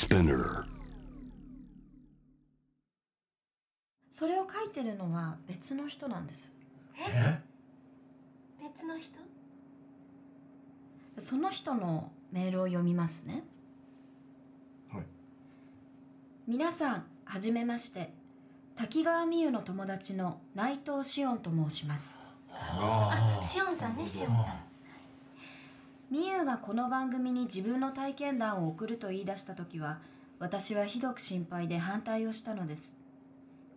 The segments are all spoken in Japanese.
Spinner. それを書いてるのは別の人なんです。別の人？その人のメールを読みますね。はい。皆さんはじめまして。滝川美優の友達の内藤紫音と申します。あしおんさんねしおんさん美優がこの番組に自分の体験談を送ると言い出した時は私はひどく心配で反対をしたのです。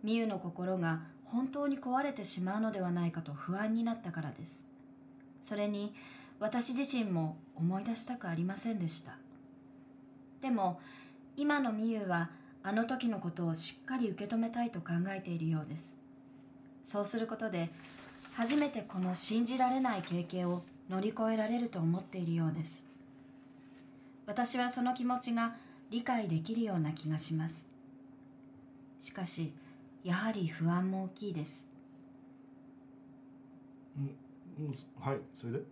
美優の心が本当に壊れてしまうのではないかと不安になったからです。それに私自身も思い出したくありませんでした。でも今の美優はあの時のことをしっかり受け止めたいと考えているようです。そうすることで初めてこの信じられない経験を乗り越えられると思っているようです。私はその気持ちが理解できるような気がします。しかしやはり不安も大きいです。うんはいそれで？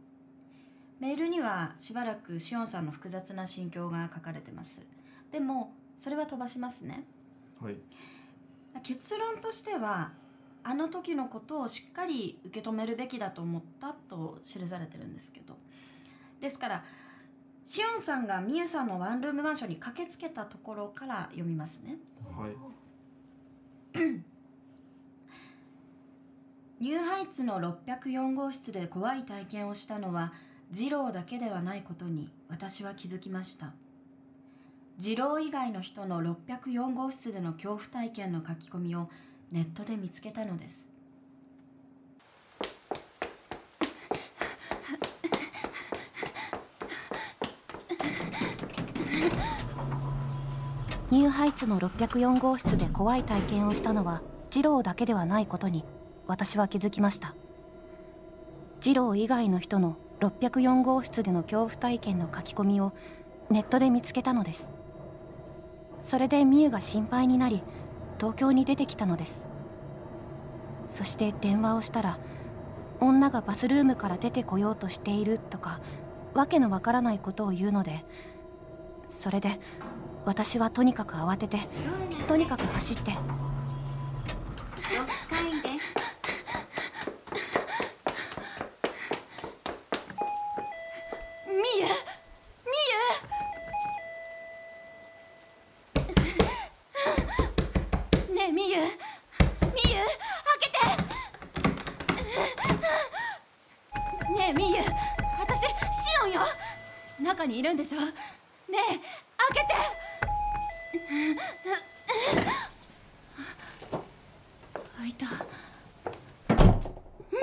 メールにはしばらくしおんさんの複雑な心境が書かれてます。でもそれは飛ばしますね。はい。結論としてはあの時のことをしっかり受け止めるべきだと思ったと記されてるんですけど。ですからしおんさんがみゆさんのワンルームマンションに駆けつけたところから読みますね。はい。ニューハイツの604号室で怖い体験をしたのは二郎だけではないことに私は気づきました。二郎以外の人の604号室での恐怖体験の書き込みをネットで見つけたのです。ニューハイツの604号室で怖い体験をしたのは二郎だけではないことに私は気づきました。二郎以外の人の604号室での恐怖体験の書き込みをネットで見つけたのです。それでミユが心配になり東京に出てきたのです。そして電話をしたら女がバスルームから出てこようとしているとかわけのわからないことを言うのでそれで私はとにかく慌ててとにかく走って。るんでしょ？ねえ開けて！開いた。み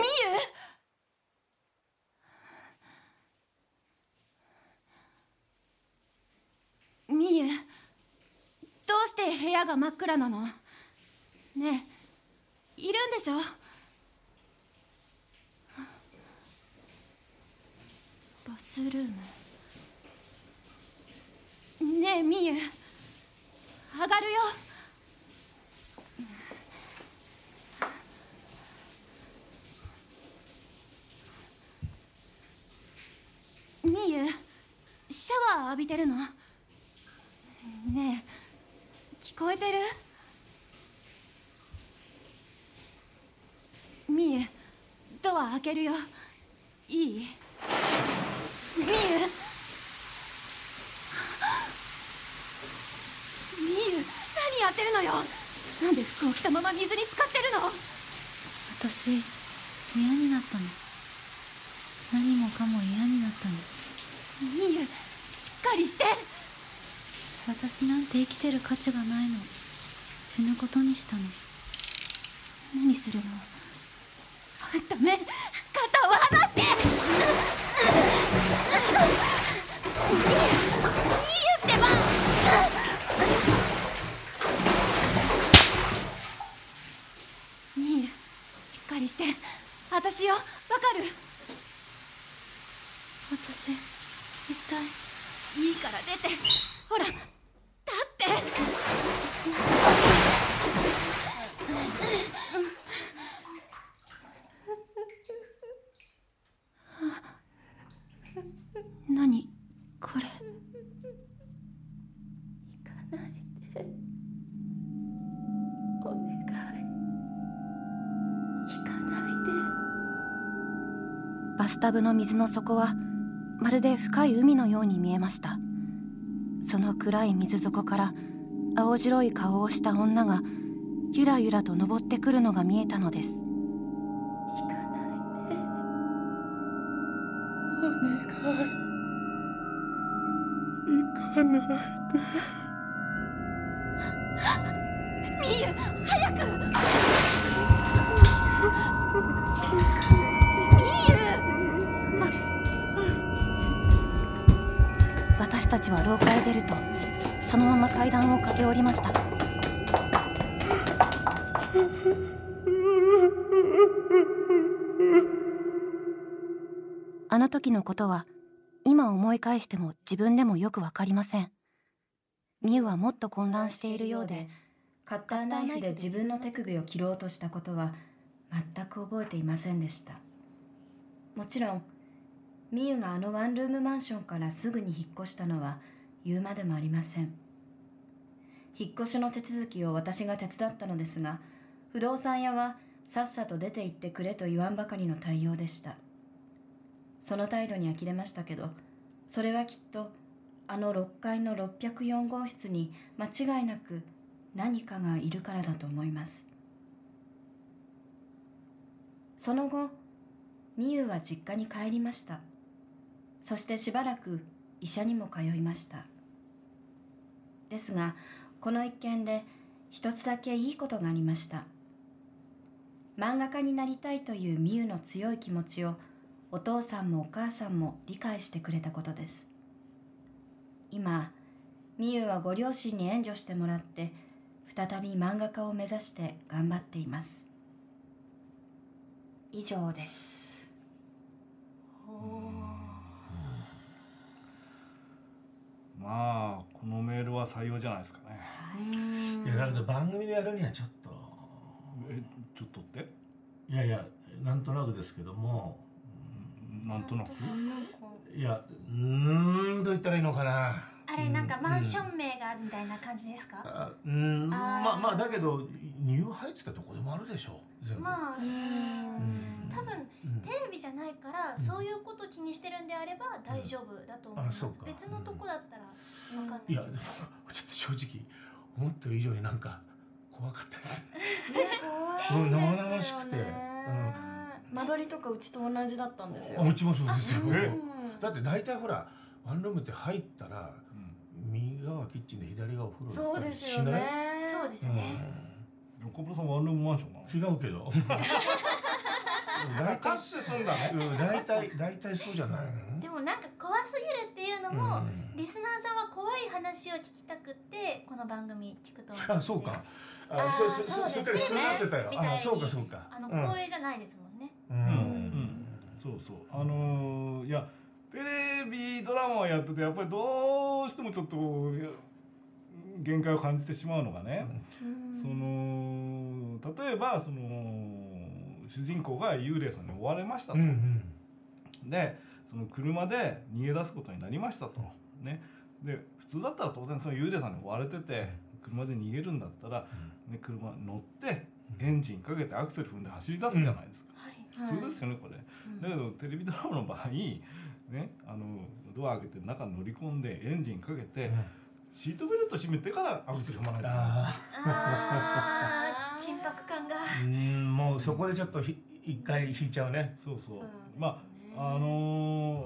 ゆみゆどうして部屋が真っ暗なの？ねえいるんでしょ？バスルーム。ねえみゆ。上がるよ。みゆシャワー浴びてるの？ねえ聞こえてる？みゆドア開けるよ。いいみゆみゆ何やってるのよ？なんで服を着たまま水に浸かってるの？私嫌になったの。何もかも嫌になったの。みゆしっかりして。私なんて生きてる価値がないの。死ぬことにしたの。何するの？ダメ肩を離して 何？これ。行かないで。お願い行かないで。バスタブの水の底はまるで深い海のように見えました。その暗い水底から青白い顔をした女がゆらゆらと登ってくるのが見えたのです。みゆ早くみゆ私たちは廊下へ出るとそのまま階段を駆け下りましたあの時のことは今思い返しても自分でもよくわかりません。ミユはもっと混乱しているようでカッターナイフで自分の手首を切ろうとしたことは全く覚えていませんでした。もちろんミユがあのワンルームマンションからすぐに引っ越したのは言うまでもありません。引っ越しの手続きを私が手伝ったのですが不動産屋はさっさと出て行ってくれと言わんばかりの対応でした。その態度に呆れましたけどそれはきっとあの6階の604号室に間違いなく何かがいるからだと思います。その後みゆは実家に帰りました。そしてしばらく医者にも通いました。ですがこの一件で一つだけいいことがありました。漫画家になりたいというみゆの強い気持ちをお父さんもお母さんも理解してくれたことです。今みゆはご両親に援助してもらって再び漫画家を目指して頑張っています。以上です。まあこのメールは採用じゃないですかね。いやだけど番組でやるにはちょっと。えちょっとって？いやいやなんとなくですけどもなんとなく？いやうーんどう言ったらいいのかな。あれなんかマンション名がみたいな感じですか、あうーんまあまあだけどニューハイツってどこでもあるでしょ全部、まあうん。多分うん。テレビじゃないからそういうこと気にしてるんであれば大丈夫だと思います、別のとこだったらわかんない。いやでもちょっと正直思ってる以上になんか怖かったです。生々しくて間取りとかうちと同じだったんですよ。あうちもそうですよえだって大体ほらワンルームって入ったら右側キッチンで左側お風呂だそうですよね。そうですね、岡村さんワンルームマンション違うけど。大体大体大体そうじゃない？のでもなんか怖すぎるっていうのも、うん。リスナーさんは怖い話を聞きたくってこの番組聞くと思あそうか。あーそうそうそうそうですよ。ねそうそうかそうか。あのうん光栄じゃないですもんね、ううん。ん。そうそう。あのーいやテレビドラマをやっててやっぱりどうしてもちょっと限界を感じてしまうのがね、その例えばその主人公が幽霊さんに追われましたと、うんうん。でその車で逃げ出すことになりましたと。ね、で普通だったら当然その幽霊さんに追われてて車で逃げるんだったら、ね、車に乗ってエンジンかけてアクセル踏んで走り出すじゃないですか。はい。普通ですよねこれ。だけどテレビドラマの場合、ね、あのドア開けて中に乗り込んでエンジンかけて、シートベルト締めてからアクセル踏まないといけないんですよ。ああー。緊迫感が。ーうんもうそこでちょっとひ一回引いちゃうね。そうそう。まああの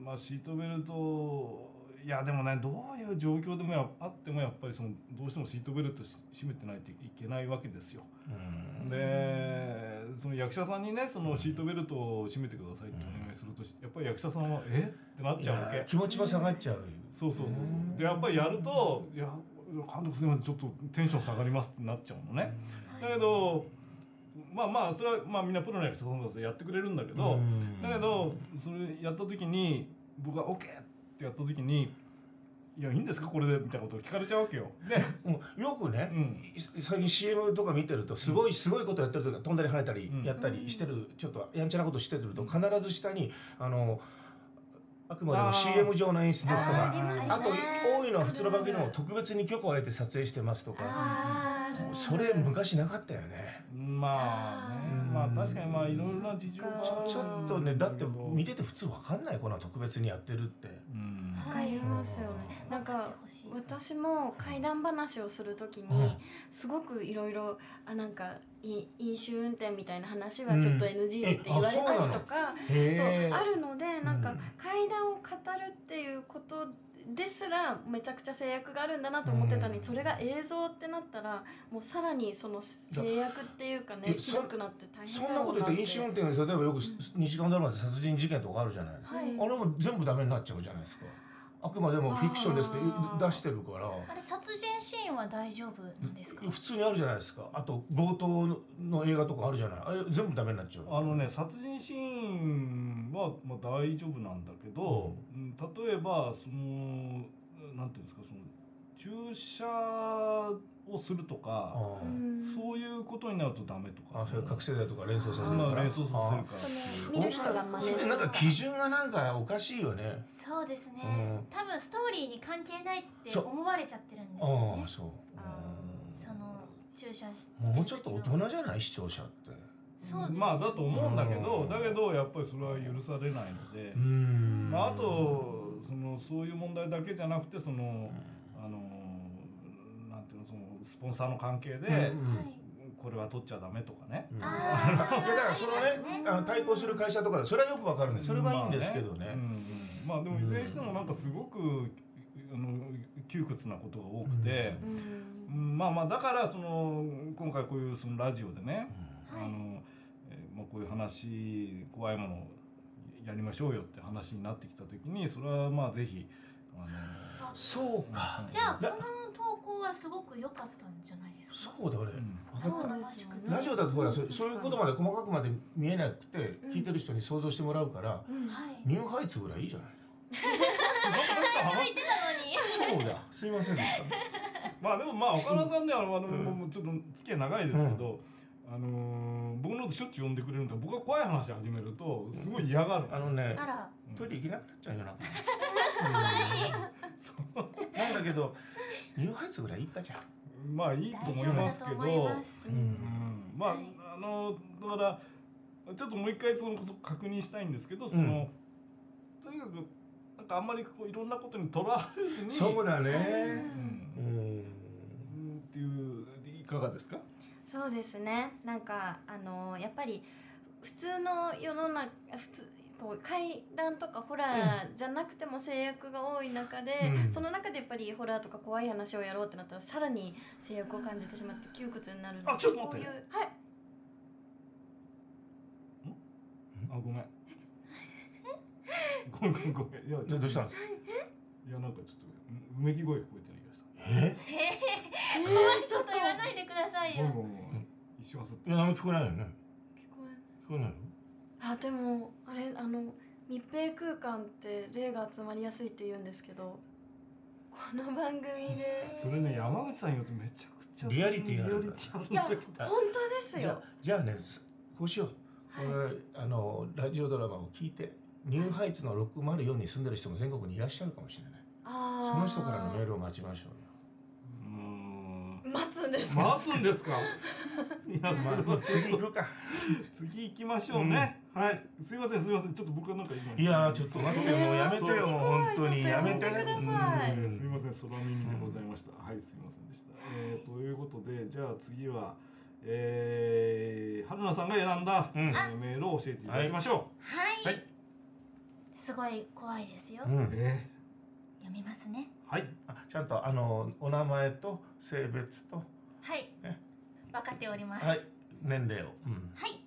ーまあシートベルトいやでもねどういう状況でもやあってもやっぱりそのどうしてもシートベルトし締めてないといけないわけですよ。うんでその役者さんにねそのシートベルトを締めてくださいってお願いするとやっぱり役者さんは「え？っ?」てなっいちゃうわけや。気持ちも下がっちゃうそうそうそうそうでやっぱりやると「いや監督すみませんちょっとテンション下がります」ってなっちゃうのね。だけどまあまあそれはまあみんなプロの役者さんだからやってくれるんだけど、うん。だけどそれやった時に僕が「OK!」ってやった時に「いやいいんですかこれで」みたいなことを聞かれちゃうわけよ。で、うん。よくね、うん。い最近 CM とか見てるとすごいすごいことやってるとか飛んだり跳ねたりうん。やったりしてるちょっとやんちゃなことしてると必ず下にあのあくまでも CM 上の演出ですとかあと多いのは普通の番組でも特別に許可を得て撮影してますとかそれ昔なかったよね。まあね、うんまあ確かにまあいろいろな事情がちょちょっとねだって見てて普通わかんないこんな特別にやってるって。うん。わかりますよね。なんか私も怪談話をするときにうん。すごくいろいろあなんかい飲酒運転みたいな話はちょっと NG って言われたりとか、へそうえあるのでなんかうん。怪談を語るっていうことですらめちゃくちゃ制約があるんだなと思ってたのに、うん。それが映像ってなったらもうさらにその制約っていうかねひどくなって大変そんなこと言って飲酒運転で例えばよく2時間ドラマで殺人事件とかあるじゃない、はい。あれも全部ダメになっちゃうじゃないですか。あくまでもフィクションですって出してるから。あれ殺人シーンは大丈夫なんですか？普通にあるじゃないですか。あと冒頭の映画とかあるじゃない。あれ全部ダメになっちゃう。あのね殺人シーンはまあ大丈夫なんだけど、うん。例えばそのなんていうんですかその注射をするとかそういうことになるとダメとかあそれ覚醒剤とか連想させるから。連想させるから。その見る人がそれなんか基準がなんかおかしいよね。そうですね、うん。多分ストーリーに関係ないって思われちゃってるんですあよね。あそう。その注射もうちょっと大人じゃない？視聴者ってまあだと思うんだけど、うん。だけどやっぱりそれは許されないので、ん。まあ、あとそのそういう問題だけじゃなくてその、あのなんていうのそのスポンサーの関係で、うんはいこれは取っちゃダメとかね、いやだからそのねあの対抗する会社とかでそれはよくわかるん。でそれはいいんですけどね。まあうんうん。まあでもいずれにしてもなんかすごくあの窮屈なことが多くて、うん。うん。まあまあだからその今回こういうそのラジオでね、はいあのえーまあ、こういう話怖いものをやりましょうよって話になってきた時にそれはまあぜひあのそうか。じゃあこラの投稿はすごく良かったんじゃないですか？そうだ俺うんラジオだとほらそそういうことまで細かくまで見えなくて聞いてる人に想像してもらうからうん。はい。ニューハイツぐらいいいじゃない最初言ってたのに。そうだ。すいませんでした。まあでもまあ岡田さんねあのうん。もうちょっと付き合い長いですけど、あのー僕のことしょっちゅう呼んでくれるんで僕が怖い話始めるとすごい嫌がる、あのねあら。トイレ行けなくなっちゃうよなうん。なんだけどニューハイツぐらいいいかじゃん。まあいいと大思いますけど。ううん。ん。まあ、はい。あのだからちょっともう一回そのそ確認したいんですけどその、とにかくなんかあんまりこういろんなことにとらわれずに。そうだね。うん。うん。うん。っていういかがですか？そうですね。なんかあのやっぱり普通の世の中普通こう怪談とかホラーじゃなくても制約が多い中で、うん。その中でやっぱりホラーとか怖い話をやろうってなったらさらに制約を感じてしまって窮屈になるあちょっと待って。こういうはい。あごめん。ごめんごめん。ごめんいやどどうしたのいやなんかちょっとうめき声聞こえてる気がした。え？怖いちょっと言わないでくださいよ。一瞬焦って。いや何も聞こえないよね。聞こえる聞こえない。よあでもあれあの密閉空間って霊が集まりやすいって言うんですけどこの番組で。それね山口さんによってめちゃくちゃリアリティがあるいやだけど。本当ですよ。じゃあじゃあねすこうしよう、これあのラジオドラマを聞いてニューハイツの604に住んでる人も全国にいらっしゃるかもしれない。その人からのメールを待ちましょうん待つんですか？回すんですか？いやまあ、は次行くか。次行きましょうね、はい。すいませんすいません。ちょっと僕はなんか今。いやーちょっと待ってよ。もうやめてよ。もう本当に。やめてください。うん。すいません。空耳でございました、はいすいませんでした、えー、ということでじゃあ次はえー、春菜さんが選んだ、うん。えーメールを教えていただきましょはい、はい。すごい怖いですよ、うん。う、え読みますね。ー、はい。あちゃんとあのお名前と性別とはい。ね分かっております。はい。年齢を、うん。はい